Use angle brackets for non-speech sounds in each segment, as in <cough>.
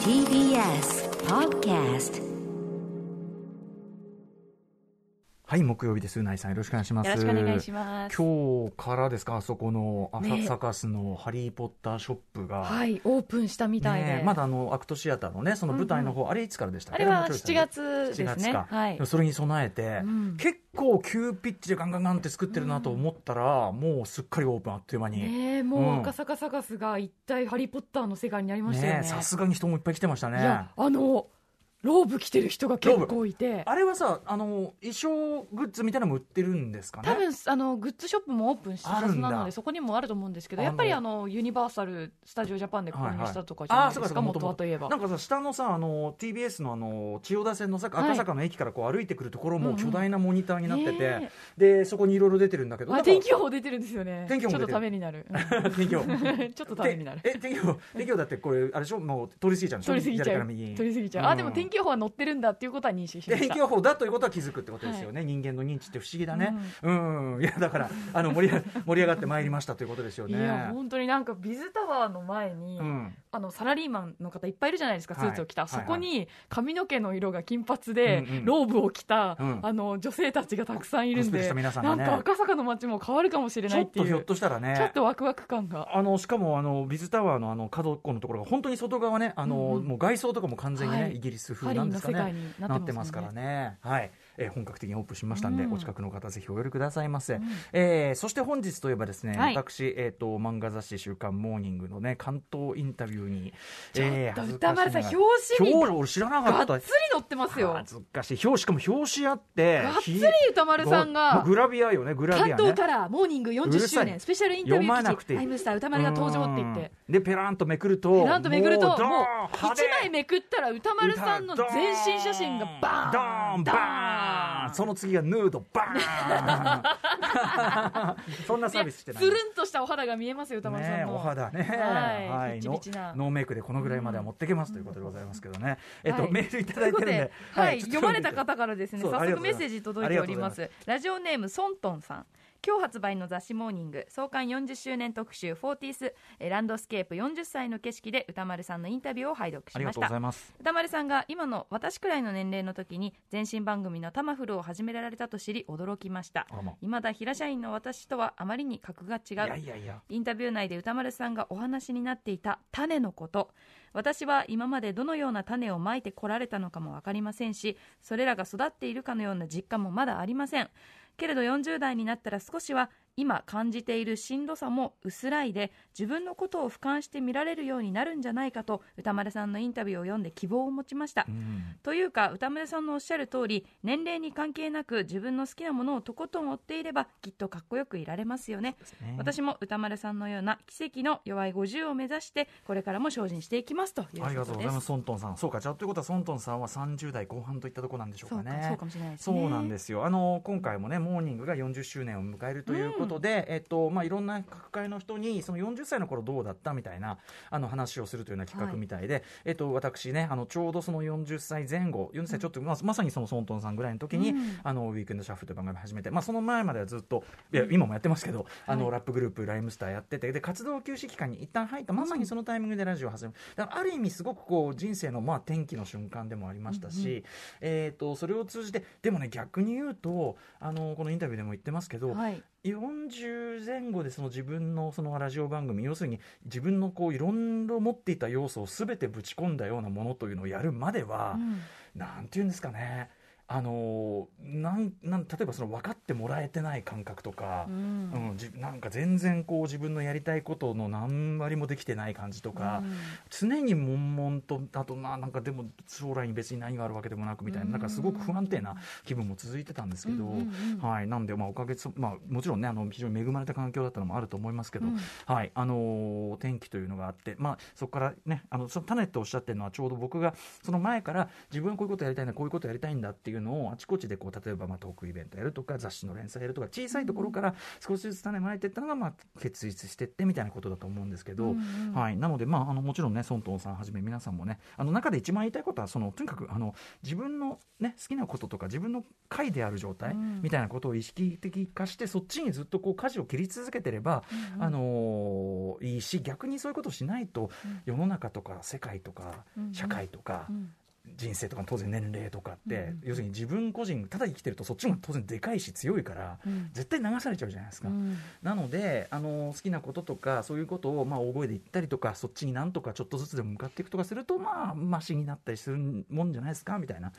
TBS Podcast はい、木曜日です。うないさん、よろしくお願いします。よろしくお願いします今日からですか、あそこのあねサカスのハリー・ポッターショップが。はい、オープンしたみたいで。ねまだあのアクトシアターのね、その舞台の方、あれいつからでした？っけあれはもうちょい7月ですね7月か。はいそれに備えて、うん結構急ピッチでガンガンガンって作ってるなと思ったら、もうすっかりオープンあっという間に。ねえもう赤坂サカスが一体ハリー・ポッターの世界になりましたよね。ねさすがに人もいっぱい来てましたね。いや、あの、ローブ着てる人が結構いて。あれはさ、あの、衣装グッズみたいなのも売ってるんですかね？多分あのグッズショップもオープンしたはずなのでそこにもあると思うんですけどやっぱりあのユニバーサル・スタジオ・ジャパンで購入したとかじゃああないですかそうかそうか元はといえば。なんかさ下のさあの TBS のあの千代田線のさはい。赤坂の駅からこう歩いてくるところもうんうん。巨大なモニターになってて、ねでそこにいろいろ出てるんだけどあだから天気予報出てるんですよね。<laughs> 天気予報ちょっとためになる。<laughs> 天気予報。う <laughs> んちょっとためになる。てえ天気予報。天気予報だってこれあれでしょ？もう通り過ぎちゃうんでしょ？取りすぎちゃう。取りすぎちゃう、うん。あでも天気予報は載ってるんだっていうことは認識しました。で天気予報だということは気づくってことですよね、人間の認知って不思議だね。うん、いやだから <laughs> あの盛り上が盛り上がってまいりましたということですよいねや本当になんかビズタワーの前に、うん。あのサラリーマンの方いっぱいいるじゃないですか、はい。スーツを着た、はい。そこに髪の毛の色が金髪で、うんうん。ローブを着た、うん。あの女性たちがたくさんいるんで、ね。なんか赤坂の街も変わるかもしれないっていう、ちょっとひょっとしたらね。ちょっとワクワク感が。あのしかもあのビズタワーのあの角っこのところが本当に外側ねあの、うんうん。もう外装とかも完全にね、はい。イギリス風なんですかね。なってますからね。はい、えー本格的にオープンしましたんで、うん。お近くの方ぜひお寄りくださいませ、ん。えーそして本日といえばですね、はい。私えっ、と漫画雑誌週刊モーニングのね関東インタビューにちょっとえー歌丸さん表紙に俺知らなかった。がっつり載ってますよ。恥ずかしい。表しかも表紙あってがっつり歌丸さんもがう、グラビアよねグラビアね。関東からモーニングう40るさい。周年スペシャルインタビュー記事、タイムスター歌丸が登場って言って。うん。でペランとめくるとペランとめくると、もうドーン、一枚めくったら歌丸さんの全身写真がバドーンーンバー。ンその次がヌードバーン。<laughs> そんなサービスしてない。つるんとしたお肌が見えますよ、歌丸さんねの。お肌ね、はい。ピチピチな。ノノーメイクでこのぐらいまでは持っていけますということでございますけどね、えっと、はい。メールいただいてるんで、はい、ちょっと読まれた方からですね、早速メッセージ届いております。ラジオネームソントンさん。今日発売の雑誌モーニング創刊40周年特集フォーティースえーランドスケープ40歳の景色で歌丸さんのインタビューを拝読しありがとうごましたざいます。歌丸さんが今の私くらいの年齢の時に前身番組のタマフルを始められたと知り驚きました。あらま。未だ平社員の私とはあまりに格が違う。インタビュー内で歌丸さんがお話になっていた種のこと。私は今までどのような種をまいてこられたのかも分かりませんしそれらが育っているかのような実感もまだありませんけれど40代になったら少しは今感じているしんどさも薄らいで自分のことを俯瞰して見られるようになるんじゃないかと歌丸さんのインタビューを読んで希望を持ちました、うん。というか歌丸さんのおっしゃる通り年齢に関係なく自分の好きなものをとことん追っていればきっとかっこよくいられますよね。ね。私も歌丸さんのような奇跡の弱い50を目指してこれからも精進していきますというありがとうございます。すソントンさん。そうか。じゃあということはソントンさんは30代後半といったところなんでしょうかね。かそうかもしれないですそねうなんですよ。あの今回もねモーニングが40周年を迎えるということで、えっとまあ、いろんな各界の人にその40歳の頃どうだったみたいなあの話をするというような企画みたいで、えっと、私ねあのちょうどその40歳前後40歳ちょっと、まあ、まさにそのソントンさんぐらいの時に、うん。あのウィークエンドシャッフルという番組を始めて、まあ、その前まではずっといや今もやってますけど、あのはい。ラップグループライムスターやっててで活動休止期間に一旦入ったまさにそのタイミングでラジオを始めるだからある意味すごくこう人生のまあ転機の瞬間でもありましたし、えー、とそれを通じてでもね逆に言うとあのこのインタビューでも言ってますけど、はい40前後でその自分のそのラジオ番組要するに自分のこういろんな持っていた要素を全てぶち込んだようなものというのをやるまでは、うん。なんていうんですかねあのなんなん例えばその分かってもらえてない感覚とか、うん。うんじなんか全然こう自分のやりたいことの何割もできてない感じとか、うん。常に悶々とあとまあなんかでも将来に別に何があるわけでもなくみたいななんかすごく不安定な気分も続いてたんですけど、うんうんうん。はい、なんでまあおかげさまあもちろんねあの非常に恵まれた環境だったのもあると思いますけど、うん。はいあのー天気というのがあってまあそこからねあのその種っておっしゃってるのはちょうど僕がその前から自分はこういうことやりたいんだこういうことやりたいんだっていういうのをあちこちでこう例えばまあトークイベントやるとか雑誌の連載やるとか小さいところから少しずつ種まいていったのがまあ結実していってみたいなことだと思うんですけど、うんうん。はい、なので、まあ、あのもちろんね孫東さんはじめ皆さんもねあの中で一番言いたいことはそのとにかくあの自分の、ね、好きなこととか自分の回である状態うん。みたいなことを意識的化してそっちにずっとこう舵を切り続けてれば、うんうん。あのいいし逆にそういうことをしないとうん。世の中とか世界とかうん。社会とかうん人生とか当然年齢とかって、うん。要するに自分個人ただ生きてるとそっちも当然でかいし強いからうん。絶対流されちゃうじゃないですか。うん。なのであの好きなこととかそういうことをまあ大声で言ったりとかそっちになんとかちょっとずつでも向かっていくとかするとまあマシになったりするもんじゃないですかみたいな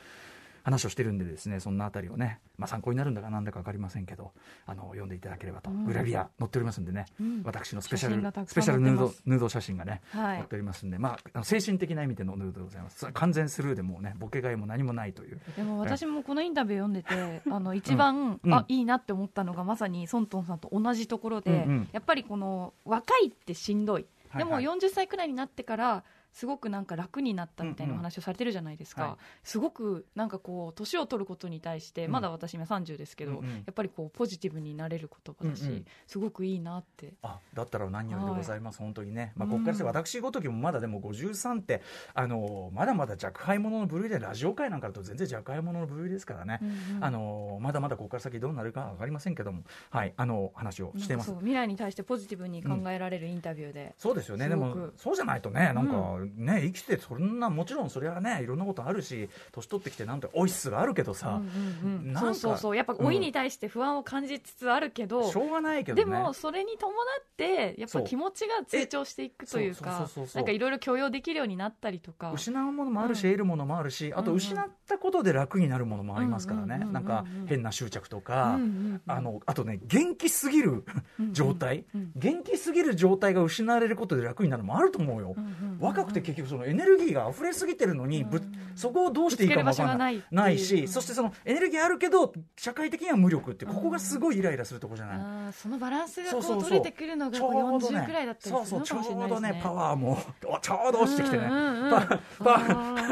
話をしてるんでですねそんなあたりをね、まあ、参考になるんだかなんだか分かりませんけどあの読んでいただければと、うん。グラビア載っておりますんでね、うん。私のスペシャルスペシャルヌードヌード写真がね、はい。載っておりますんで、まあ、あの精神的な意味でのヌードでございます。完全スルーでもうねボケがいも何もないという。でも私もこのインタビュー読んでてあの一番、うん。あいいなって思ったのがまさにソントンさんと同じところで、うんうん。やっぱりこの若いってしんどい。でも40歳くらいになってからすごくなんか楽になったみたいな話をされてるじゃないですか、はい。すごくなんかこう年を取ることに対して、うん。まだ私今30ですけど、うんうん。やっぱりこうポジティブになれる言葉だし、うんうん。すごくいいなって。あだったら何よりでございます、本当にね、まあ、うんここからして私ごときもまだでも53ってあのまだまだ若輩者の部類でラジオ界なんかだと全然若輩者の部類ですからね、うんうん。あのまだまだここから先どうなるか分かりませんけども、はい、あの話をしてます。未来に対してポジティブに考えられるインタビューで、そうですよね。でもそうじゃないとねなんかね、生きてそんなもちろんそれはねいろんなことあるし年取ってきてなんてオイスがあるけどさ、うんうんうん。なんかそうそうそう。やっぱ老いに対して不安を感じつつあるけど、しょうがないけどでねもそれに伴ってやっぱ気持ちが成長していくというかなんかいろいろ許容できるようになったりとか。失うものもあるし、うん。得るものもあるしあとうん。うん失ったことで楽になるものもありますからね、うんうんうんうんなんか変な執着とか、うんうんうんあのあとね元気すぎる状態、うんうん元気すぎる状態が失われることで楽になるのもあると思うよ、うんうんうん。若くて結局そのエネルギーが溢れすぎてるのに、ぶそこをどうしていいかも分からない。ない。しそしてそのエネルギーあるけど社会的には無力ってここがすごいイライラするとこじゃない、そのバランスがこそう取れてくるのがこう40くらいだったりするのかもしれなういですねどねパワーもおちょうど落ちてきてね、うんうんうんパパあ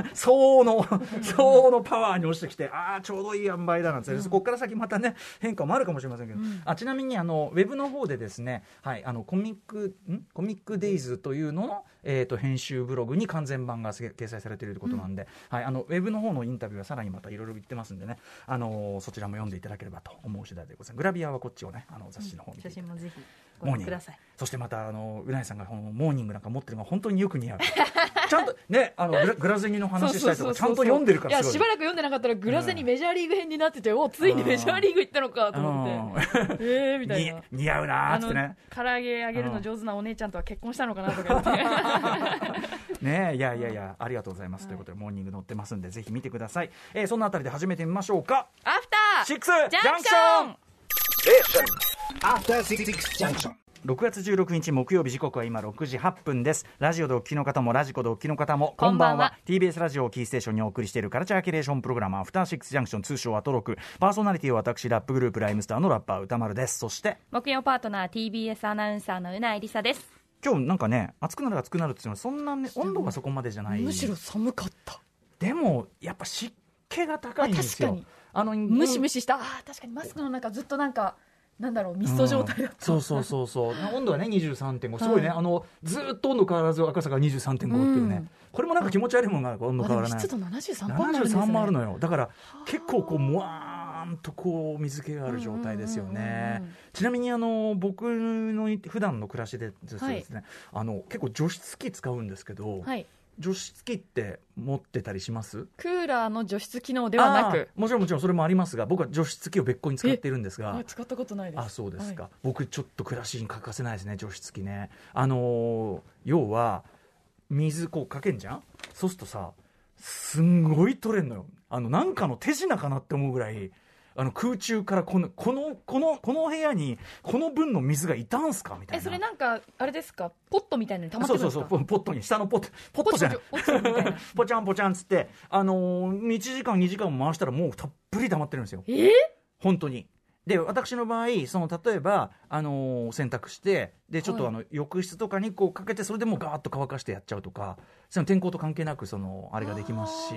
ー相応の相応のパワーに落ちてきてああちょうどいい塩梅だなんて、ここから先またね変化もあるかもしれませんけど、うん。あちなみにあのウェブの方でですね、はい、あのコミックん？コミックデイズというのの、えー、と編集ブログに完全版がせ掲載されているということなんで、はい、あのウェブの方のインタビューはさらにまたいろいろ言ってますんでね、あのそちらも読んでいただければと思う次第でございます。グラビアはこっちをねあの雑誌の方に写真もぜひごモーニング。覧くださいそしてまたあのうなえさんがこのモーニングなんか持ってるのが本当によく似合うちゃんとねあのグラグラゼニの話したりとかちゃんと読んでるからいやすごい。しばらく読んでなかったらグラゼにメジャーリーグ編になってて、おついにメジャーリーグ行ったのかと思って。<laughs> ええみたいにな似合うなーあのってね。唐揚げあげるの上手なお姉ちゃんとは結婚したのかなとか言って。<laughs> ねえいやいやいやありがとうございます、ということでモーニング載ってますんでぜひ見てください、えーそんなあたりで始めてみましょうか。アフターシックスジャンクション！After Six Junction. 6月16日木曜日時刻は今6時8分です。ラジオでお聞きの方もラジコでお聞きの方もこんばんは。TBS ラジオをキーステーションにお送りしているカルチャーキュレーションプログラムアフターシックスジャンクション通称アトロク。パーソナリティは私ラップグループライムスターのラッパー歌丸です。そして木曜パートナー TBS アナウンサーのうないりさです。今日なんかね暑くなる暑くなるって言ってもそんな、ね、温度がそこまでじゃない。むしろ寒かった。でもやっぱ湿気が高いんですよ。あ確かに。あのムシムシした。あー確かにマスクの中ずっとなんかなんだろうミスト状態だった、そうそうそうそう。<laughs> 温度はね23.5すごいね、あのずーっと温度変わらず赤坂23.5っていうね、うん。これもなんか気持ち悪いものがある温度変わらない。も湿度73%もあるんですね。73もあるのよ。だから結構こうもわーんとこう水気がある状態ですようんうんうんねうん。ちなみにあの僕の普段の暮らしでですね、あの結構除湿機使うんですけど、はい除湿機って持ってたりします？クーラーの除湿機能ではなく？もちろんもちろんそれもありますが僕は除湿機を別個に使っているんですが。あ使ったことないです。あそうですか、はい。僕ちょっと暮らしに欠かせないですね除湿機ね。あのー要は水こうかけんじゃん？そうするとさすんごい取れんのよ。あのなんかの手品かなって思うぐらいあの空中からこのこのこのこの部屋にこの分の水がいたんすか？みたいな。えそれなんかあれですか？ポットみたいなのに溜まってそうるんですか？そうそうポポットに下のポットポットじゃない。ポ <laughs> チャンポチャンつってあのー、1時間2時間も回したらもうたっぷり溜まってるんですよ。え？ー本当に。で私の場合その例えば、あのー洗濯してでちょっとはい。あの、浴室とかにこうかけてそれでもうガーッと乾かしてやっちゃうとかその天候と関係なくそのあれができますし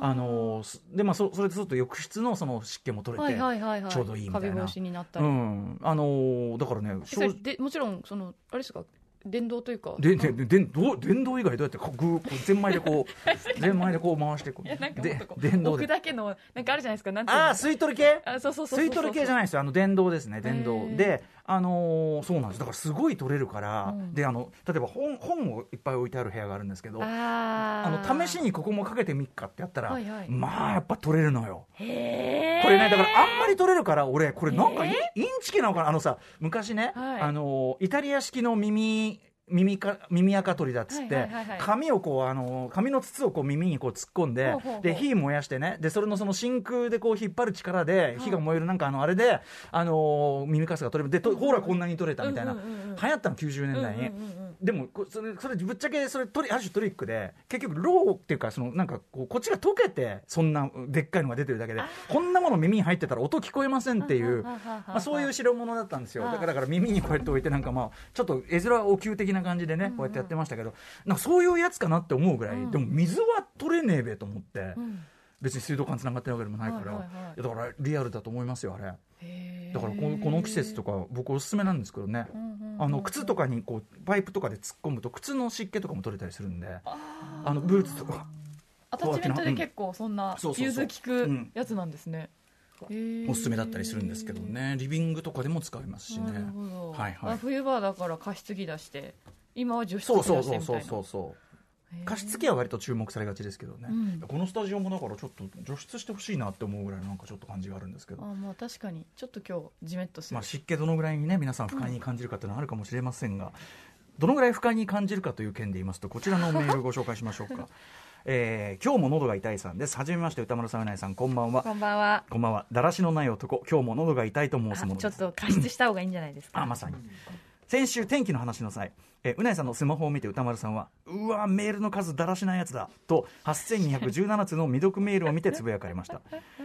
あのすでまあそそれでちょっと浴室のその湿気も取れて、ちょうどいいみたいな。になったうり、ん。あのだからねでもちろんそのあれですか？電動というか。ででで電動電動以外どうやってこうゼンマイでこう <laughs> ゼンマイでこう回してこいやなんかうでもっとこう置く電動で。だけのなんかあるじゃないですか。なんああ吸い取り系？あそうそうそうそう吸い取り系じゃないですよ。あの電動ですね。電動。であのーそうなんです。だからすごい取れるから、うん。であの例えば本本をいっぱい置いてある部屋があるんですけどあの試しにここもかけてみっかってやったら、はいはい。まあやっぱ取れるのよ。これねだからあんまり取れるから俺これなんかイン,、えインチキなのかな。あのさ昔ね、はい。あのイタリア式の耳耳か耳垢取りだっつって、はいはいはいはい。紙をこうあの紙の筒をこう耳にこう突っ込んでで火燃やしてねでそれのその真空でこう引っ張る力で火が燃えるなんかあのあれであの耳かすが取れる。でとほらこんなに取れたみたいな、うんうんうんうん。流行ったの90年代に。うんうんうんうんでもこそれそれぶっちゃけそれトリある種トリックで結局ローっていうかそのなんかこうこっちが溶けてそんなでっかいのが出てるだけでこんなもの耳に入ってたら音聞こえませんっていうまあ、そういう代物だったんですよ。はいだからだから耳にこうやって置いてなんかまあちょっと絵面お灸的な感じでねこうやってやってましたけどなんかそういうやつかなって思うぐらいうん。でも水は取れねえべと思って。うん別に水道管つながってるわけでもないから。はいはいはい。だからリアルだと思いますよあれ。だからこのこの季節とか僕おすすめなんですけどね。うんうんうん。あの靴とかにこうパイプとかで突っ込むと靴の湿気とかも取れたりするんで。あのブーツとか。アタッチメントで結構そんなそうそうそう。融通効くやつなんですね、おすすめだったりするんですけどね。リビングとかでも使えますしね。はいはい。あ冬場はだから加湿器出して今は除湿そう器そうそうそう出してみたいな。そうそうへー加湿器は割と注目されがちですけどね、うん。このスタジオもだからちょっと除湿してほしいなって思うぐらいのなんかちょっと感じがあるんですけど、あまあ確かに。ちょっと今日ジメッとする、まあ、湿気どのぐらいにね皆さん不快に感じるかっていうのはあるかもしれませんが、どのぐらい不快に感じるかという件で言いますとこちらのメールご紹介しましょうか、<laughs> えー今日も喉が痛いさんです。はじめまして歌丸さんうないさんこんばんは。こんばんは。こんばんは。だらしのない男。今日も喉が痛いと申あすものです。ちょっと加湿した方がいいんじゃないですか。あまさに。先週天気の話の際えうないさんのスマホを見て歌丸さんはうわメールの数だらしないやつだと8217通の未読メールを見てつぶやかれました。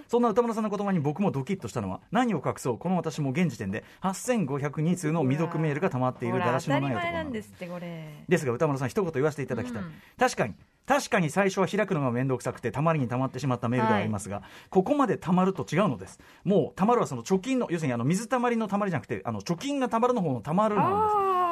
そんな歌丸さんの言葉に僕もドキッとしたのは何を隠そうこの私も現時点で8502通の未読メールが溜まっているだらしのない男なんですってこれ。ですが歌丸さん一言言わせていただきたい、うん。確かに確かに最初は開くのが面倒くさくてたまりにたまってしまったメールではありますが、ここまでたまると違うのです。もうたまるはその貯金の要するにあの水たまりのたまりじゃなくてあの貯金がたまるの方のたまるなんです。あ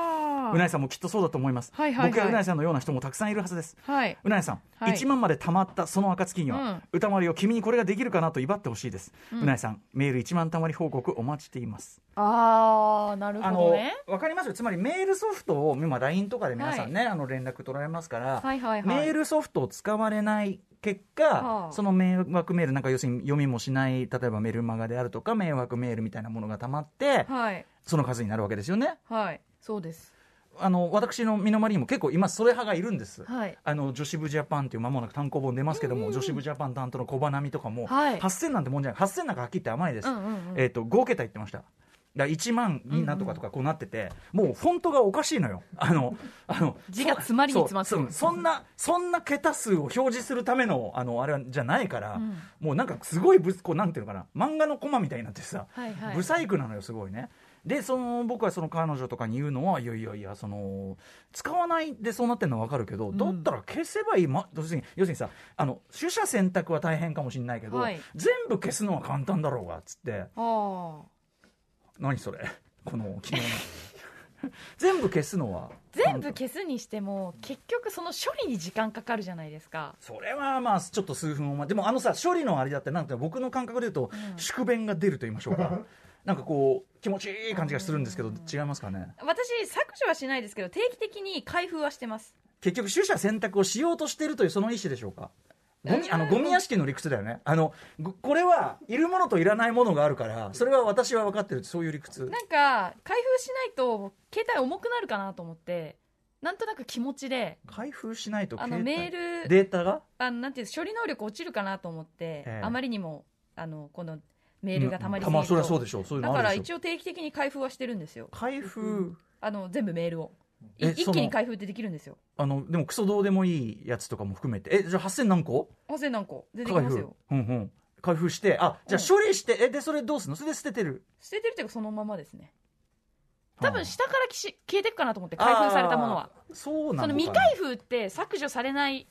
うないさんもきっとそうだと思います、はいはいはい。僕やうないさんのような人もたくさんいるはずです。はい。うないさん、はい。1万までたまったその暁には、うん。歌丸よ君にこれができるかなと威張ってほしいです、うないさんメール1万たまり報告お待ちしています。ああなるほどね。わかりますよ。つまりメールソフトを今 LINE とかで皆さんね、あの連絡取られますから、はいはいはい。メールソフトを使われない結果、はあ。その迷惑メールなんか要するに読みもしない例えばメルマガであるとか迷惑メールみたいなものがたまってはい。その数になるわけですよね。はい。そうですあの私の身の回りにも結構今それ派がいるんです、はい。あの女子部ジャパンっていう間もなく単行本出ますけども、女子部ジャパン担当の小花見とかも、はい。8000なんてもんじゃない。8000なんかはっきり言って甘いです、うんうんうん。えっ、と5桁言ってました。だから1万になんとかとかこうなってて、もうフォントがおかしいのよ。あのあの字が詰まりに詰まってる。そんなそんな桁数を表示するためのあのあれはじゃないから、うん。もうなんかすごいぶこうなんていうのかな。漫画のコマみたいになってさ、はいはい。ブサイクなのよすごいねでその僕はその彼女とかに言うのはいやいやいやその使わないでそうなってるのは分かるけど、だったら消せばいい、ま、要するに要するにさあの取捨選択は大変かもしれないけど、はい。全部消すのは簡単だろうがっつって。ああ。何それ？<laughs> この昨日の全部消すのは全部消すにしても結局その処理に時間かかるじゃないですか。それはまあちょっと数分お待でもあのさ処理のあれだってなんて僕の感覚で言うと、宿便が出ると言いましょうか。なんかこう気持ちいい感じがするんですけど違いますかね？私削除はしないですけど定期的に開封はしてます。結局取捨選択をしようとしているというその意思でしょうか？ゴミあのゴミ屋敷の理屈だよね。あのごこれはいるものといらないものがあるからそれは私は分かってるそういう理屈。なんか開封しないと携帯重くなるかなと思ってなんとなく気持ちで開封しないとあのメールデータが？あのなんていう処理能力落ちるかなと思って、ええ。あまりにもあのこのメールがたまりすぎると、まあそれはそうでしょう。だから一応定期的に開封はしてるんですよ。開封。あの全部メールを。い一気に開封ってできるんですよ。あのでもクソどうでもいいやつとかも含めて。えじゃあ8000何個？8000何個。でできますよ。うんうん。開封してあじゃあ処理して、えでそれどうするの？それで捨ててる？捨ててるっていうかそのままですね。多あ分下から消えていくかなと思って開封されたものは。そうなのその未開封って削除されない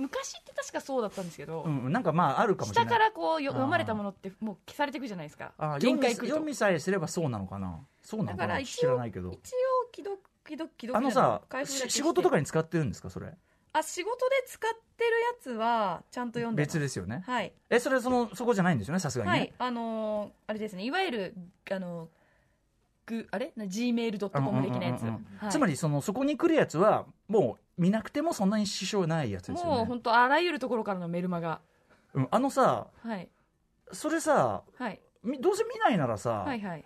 昔って確かそうだったんですけど、うん、なんかまああるかもしれない。下からこう読まれたものってもう消されていくじゃないですか。あ読み読みさえすればそうなのかな。そうなだのかな。知らないけど。一応既読既読既読あのさ仕事とかに使ってるんですかそれ？あ仕事で使ってるやつはちゃんと読んで別ですよね。はい。えそれそのそこじゃないんですよねさすがにね、はい。あのーあれですね。いわゆるあのグあれ？な gmail.com 的なやつ、つまりそのそこに来るやつはもう見なくてもそんなに支障ないやつですよね。もう本当あらゆるところからのメルマガ。うん、あのさはい。それさはい。みどうせ見ないならさ、はいはい。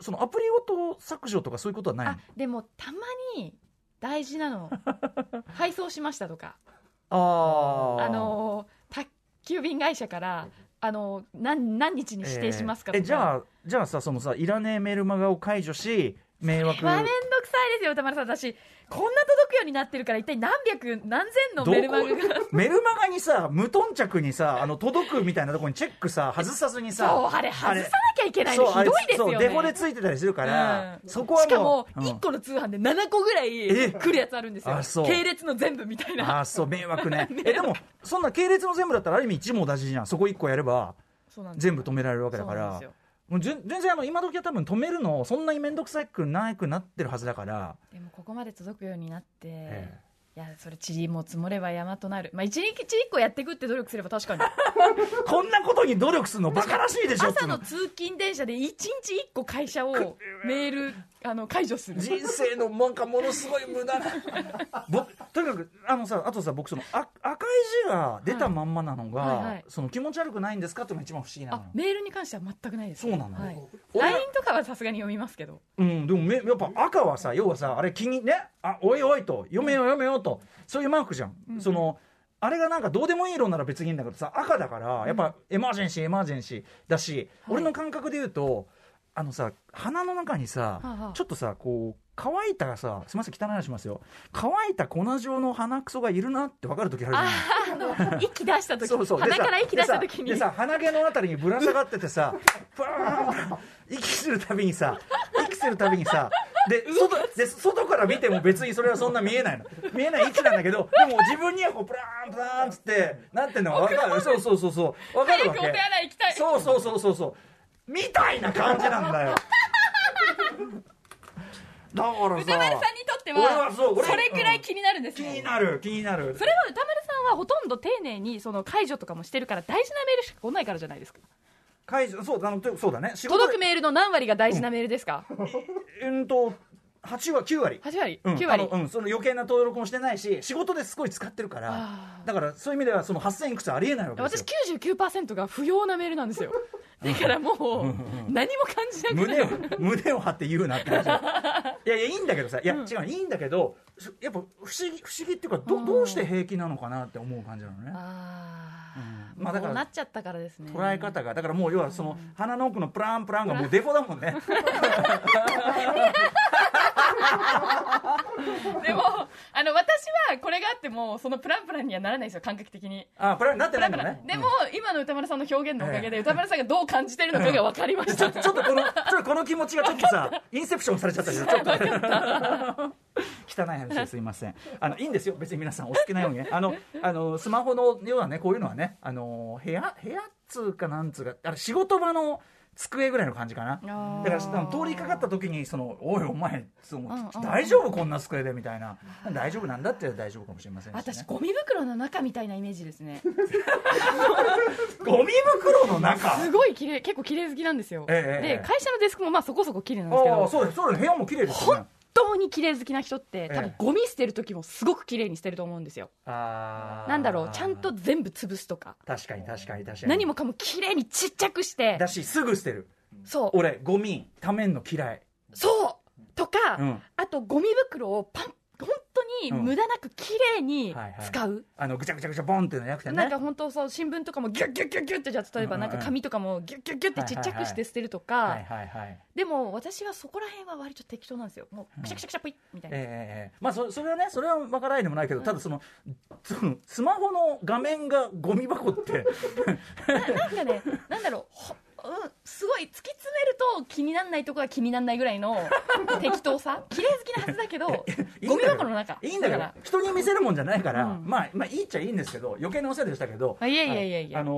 そのアプリごと削除とかそういうことはないの？あでもたまに大事なの。<laughs> 配送しましたとか。あー。あのー宅急便会社からあのー何何日に指定しますかとか、えーえじゃあじゃあさそのさいらねえメルマガを解除し迷惑。まあめんどくさいですよ歌丸さん。私こんな届くようになってるから一体何百何千のメルマガが。<laughs> メルマガにさ無頓着にさあの届くみたいなところにチェックさ外さずにさそうあれ外さなきゃいけないのひどいですよね。そうデフォでついてたりするから、うん。そこはしかももう、うん。1個の通販で7個ぐらいえ？来るやつあるんですよ。あそう。系列の全部みたいな。ああそう迷惑ね。<laughs> えでもそんな系列の全部だったらある意味一網打尽じゃん。そこ一個やれば全部止められるわけだから。そうなんですよもう全全然あの今時は多分止めるのそんなに面倒くさくなくなってるはずだから、でもここまで届くようになって、えいやそれ塵も積もれば山となる。まあ一日一個やっていくって努力すれば確かに。<laughs> こんなことに努力するのバカらしいでしょ朝の通勤電車で一日一個会社をメールあの解除する。人生のなんかものすごい無駄な。ぼとにかくあのさあとさ僕そのあ赤い字が出たまんまなのが、はいはい。はいその気持ち悪くないんですかっていうのが一番不思議なあのメールに関しては全くないですそうなの、はい、俺 LINE とかはさすがに読みますけど。うん、でもめやっぱ赤はさ要はさあれ気にねあおいおいと読めよ読めよとそういうマークじゃん、うん。そのあれがなんかどうでもいい色なら別にいいんだけどさ赤だからやっぱエマージェンシーエマージェンシーだし、はい。俺の感覚で言うとあのさ鼻の中にさ、はあはあ。ちょっとさこう乾いたさすみません汚い話しますよ。乾いた粉状の鼻くそがいるなって分かる時あるじゃない。息出した時。そうそう。鼻から息出した時に。でさ鼻毛のあたりにぶら下がっててさ息するたびにさ息するたびにさで外で外から見ても別にそれはそんな見えないの。見えない位置なんだけどでも自分にはこうプラーンプラーンっつってなってんのが分かる？そうそうそうそう。分かるわけ。そうそうそうそうそうみたいな感じなんだよ。<laughs> だからさ歌丸さんにとって俺ははそう俺それくらい気になるんです気ねになる気になる。それは歌丸さんはほとんど丁寧にその解除とかもしてるから大事なメールしか来ないからじゃないですか。解除そうあのとそうだね。届くメールの何割が大事なメールですか、<laughs> うんと8割9割8割、うん。9割、うん、その余計な登録もしてないし仕事ですごい使ってるからだからそういう意味ではその8000いくつありえないわけです私よ99%が不要なメールなんですよ。だからもう何も感じなく胸をて胸を張って言うなって話 <laughs> いやいやいいんだけどさいや、違ういいんだけどしやっぱ不思議不思議っていうかどどうして平気なのかなって思う感じなのね。ああ、うん。まあだからなっちゃったからですね。捉え方がだからもう要はその鼻の奥のプランプランがもうデフォだもんね <laughs> でもあの私はこれがあってもそのプランプランにはならないですよ感覚的に。あプランなってないんだねンでも、今の歌丸さんの表現のおかげで、ええ。歌丸さんがどう感じてるのかが分かりました、ちょっとちょっとこのちょっとこの気持ちがちょっとさインセプションされちゃったけど <laughs> ちょっと <laughs> 汚い話ですいません。あのいいんですよ別に皆さんお好きなように。ねあのあのスマホのようなねこういうのはねあの部屋部屋っつうかなんつうかあれ仕事場の机ぐらいの感じかな。だから通りかかった時にその「おいお前大丈夫こんな机で」みたいな。大丈夫なんだって大丈夫かもしれませんしね。私ゴミ袋の中みたいなイメージですね。<laughs> ゴミ袋の中？すごい綺麗結構綺麗好きなんですよ、ええええ。で会社のデスクもまあそこそこ綺麗なんですけど。そうです。そうです。部屋も綺麗ですよね。本当に綺麗好きな人って多え。え分ゴミ捨てる時もすごく綺麗に捨てると思うんですよ。あー。なんだろうちゃんと全部潰すとか。確かに確かに確かに。何もかも綺麗にちっちゃくして。だしすぐ捨てる。そう。俺ゴミためんの嫌い。そう。とか、うん。あとゴミ袋をパンに無駄なく綺麗にはいはい。使う、あのぐちゃぐちゃぐちゃボンっていうのじゃなくてね。なんか本当そう新聞とかもギュッギュッギュッギュッってじゃあ例えばなんか紙とかもギュッギュッギュッってちっちゃくして捨てるとか、はいはいはいでも私はそこら辺は割と適当なんですよ。もうくしゃくしゃくしゃぷいみたいな、ええええまあそそれはねそれは分からないでもないけどただそのそのスマホの画面がゴミ箱ってなんかねなんだろうほうん、すごい突き詰めると気にならないとこは気にならないぐらいの <laughs> 適当さ。綺麗好きなはずだけどゴミ箱の中。いいんだよから。人に見せるもんじゃないから、うん。まあまあいいっちゃいいんですけど余計なお世話でしたけどあいやいやいやいやはあの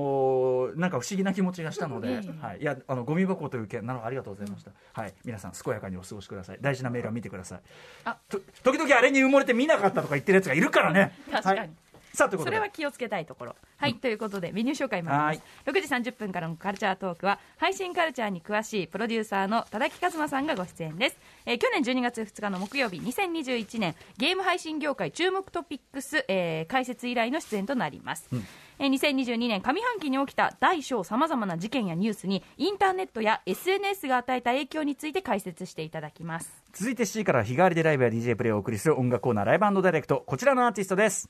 ーなんか不思議な気持ちがしたので、はい、いやあのゴミ箱という件なのありがとうございました、はい。皆さん健やかにお過ごしください。大事なメールは見てください。あ。と時々あれに埋もれて見なかったとか言ってるやつがいるからね。確かに。はい、さあということで。それは気をつけたいところ。はい、ということでメニュー紹介もあります。6時30分からのカルチャートークは配信カルチャーに詳しいプロデューサーの多田木一馬さんがご出演です、えー去年12月2日の木曜日2021年ゲーム配信業界注目トピックス、えー解説以来の出演となります、えー2022年上半期に起きた大小さまざまな事件やニュースにインターネットや SNS が与えた影響について解説していただきます。続いて7時から日替わりでライブや DJ プレイをお送りする音楽コーナーライブダイレクト。こちらのアーティストです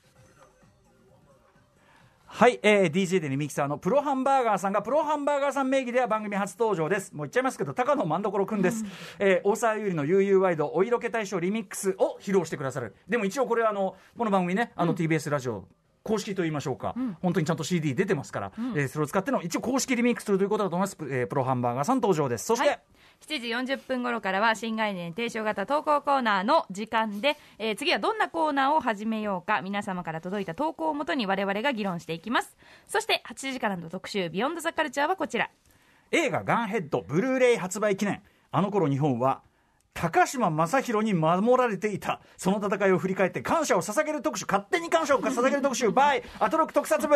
はい、えー、DJ でリミキサーのプロハンバーガーさんがプロハンバーガーさん名義では番組初登場です。もう言っちゃいますけど高野万所くんです、えー大沢優里の悠々ワイドお色気大賞リミックスを披露してくださる。でも一応これはあのこの番組ねあの TBS ラジオ、公式と言いましょうか、本当にちゃんと CD 出てますから、えーそれを使っての一応公式リミックスということだと思います、えープロハンバーガーさん登場です。そして、はい7時40分頃からは新概念提唱型投稿コーナーの時間で、えー次はどんなコーナーを始めようか皆様から届いた投稿をもとに我々が議論していきます。そして8時からの特集「ビヨンドザカルチャーはこちら。映画「ガンヘッド」ブルーレイ発売記念。あの頃日本は高島正宏に守られていた。その戦いを振り返って感謝を捧げる特集勝手に感謝を捧げる特集 by アトロック特撮部。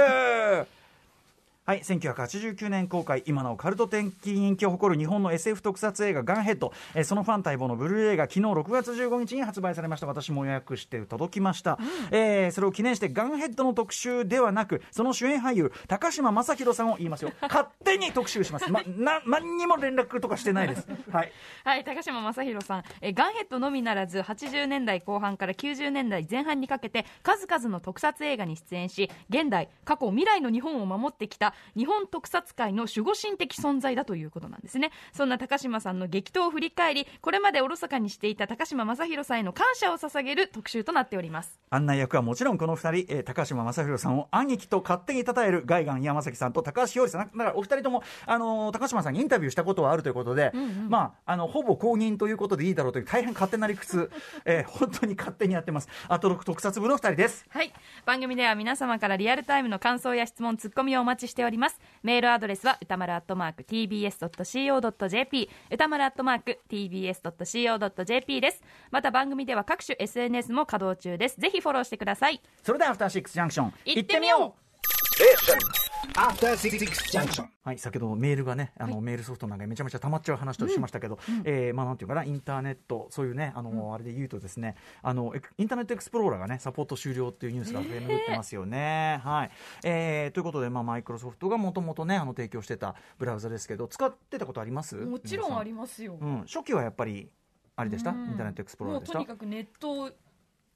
はい、1989年公開今なおカルト的人気を誇る日本の SF 特撮映画「ガンヘッド」えーそのファン待望のブルーレイが昨日6月15日に発売されました。私も予約して届きました、えーそれを記念してガンヘッドの特集ではなくその主演俳優高島正宏さんを言いますよ。<laughs> 勝手に特集します、ま、な何にも連絡とかしてないです。<laughs> はい。はい高島正宏さん、えーガンヘッドのみならず80年代後半から90年代前半にかけて数々の特撮映画に出演し現代過去未来の日本を守ってきた日本特撮界の守護神的存在だということなんですね。そんな高島さんの激闘を振り返りこれまでおろそかにしていた高島正宏さんへの感謝を捧げる特集となっております。案内役はもちろんこの二人、えー高島正宏さんを兄貴と勝手に称えるガイガン山崎さんと高橋ひよりさんだからお二人とも、あのー高島さんにインタビューしたことはあるということで、まああのほぼ公認ということでいいだろうという大変勝手な理屈、<laughs> えー本当に勝手にやってます。アトロク特撮部の二人です。はい。番組では皆様からリアルタイムの感想や質問ツッコミをお待ちしております。メールアドレスは歌丸アットマーク TBS.CO.JP 歌丸アットマーク TBS.CO.JP です。また番組では各種 SNS も稼働中です。ぜひフォローしてください。それではアフターシックスジャンクション行ってみよう After Six Junction. はい、先ほどメールがね、あの、メールソフトなんかめちゃめちゃ溜まっちゃう話としましたけど、えーまあなんていうかな、インターネット、そういうね、あの、あれで言うとですね、あの、インターネットエクスプローラーがね、サポート終了っていうニュースが巡ってますよね。はい。えーということで、まあ、マイクロソフトがもともとね、あの、提供してたブラウザですけど、使ってたことあります？もちろんありまますよ。す。うん、初期はやっぱり、あれでした？イうん。ンターネットエクスプローラーでした？やもうとにかくネット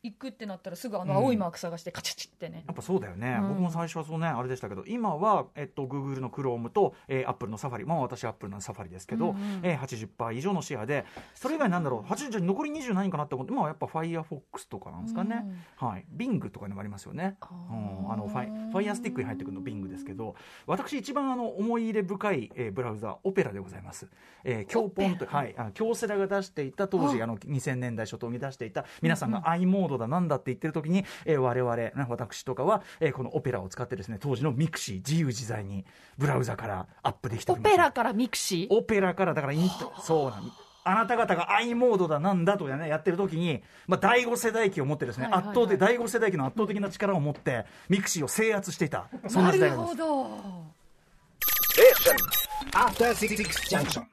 行くってなったらすぐあの青いマーク探してカチャチってね、っぱそうだよね、うん。僕も最初はそうねあれでしたけど今は、えっと、Google の Chrome と、えー、Apple の Safari まあ私 Apple の Safari ですけど、うんうん。えー、80%以上のシェアでそれ以外なんだろう80じゃあ残り20何かなって思ってまあやっぱ Firefox とかなんですかね、はい。Bing とかにもありますよね。あうん、ーあのファイ Fire スティックに入ってくるの Bing ですけど私一番あの思い入れ深い、えーブラウザオペラでございます、えー、京ポンとはい。あの京セラが出していた当時あ。の2000年代初頭に出していた皆さんが i モードだなんだって言ってる時に、えー、我々、ね、私とかは、えーこのオペラを使ってですね当時のミクシー自由自在にブラウザからアップできておオペラからミクシー？オペラからだからインタそうなん。あなた方が i モードだなんだとかねやってる時に、まあ、第5世代機を持ってですね、はいはいはい。圧倒的第5世代機の圧倒的な力を持ってミクシーを制圧していた。そんななる時代がありますほど. After Six Junction.